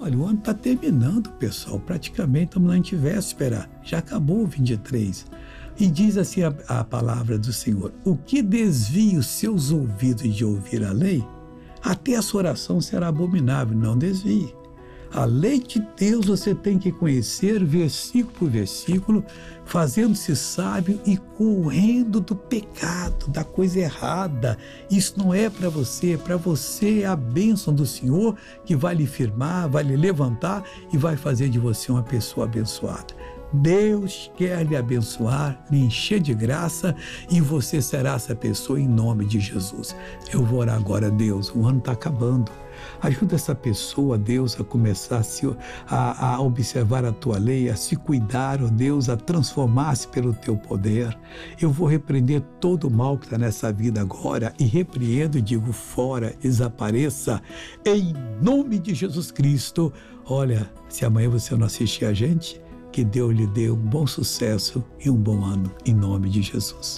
Olha, o ano está terminando, pessoal. Praticamente estamos na antivéspera. Já acabou o 23. E diz assim a, a palavra do Senhor: O que desvia os seus ouvidos de ouvir a lei, até essa oração será abominável. Não desvie. A lei de Deus você tem que conhecer versículo por versículo, fazendo-se sábio e correndo do pecado, da coisa errada. Isso não é para você, é para você é a bênção do Senhor que vai lhe firmar, vai lhe levantar e vai fazer de você uma pessoa abençoada. Deus quer lhe abençoar, lhe encher de graça e você será essa pessoa em nome de Jesus. Eu vou orar agora, Deus. O ano está acabando. Ajuda essa pessoa, Deus, a começar a, se, a, a observar a tua lei, a se cuidar, oh Deus, a transformar-se pelo teu poder. Eu vou repreender todo o mal que está nessa vida agora e repreendo e digo fora, desapareça, em nome de Jesus Cristo. Olha, se amanhã você não assistir a gente, que Deus lhe dê um bom sucesso e um bom ano, em nome de Jesus.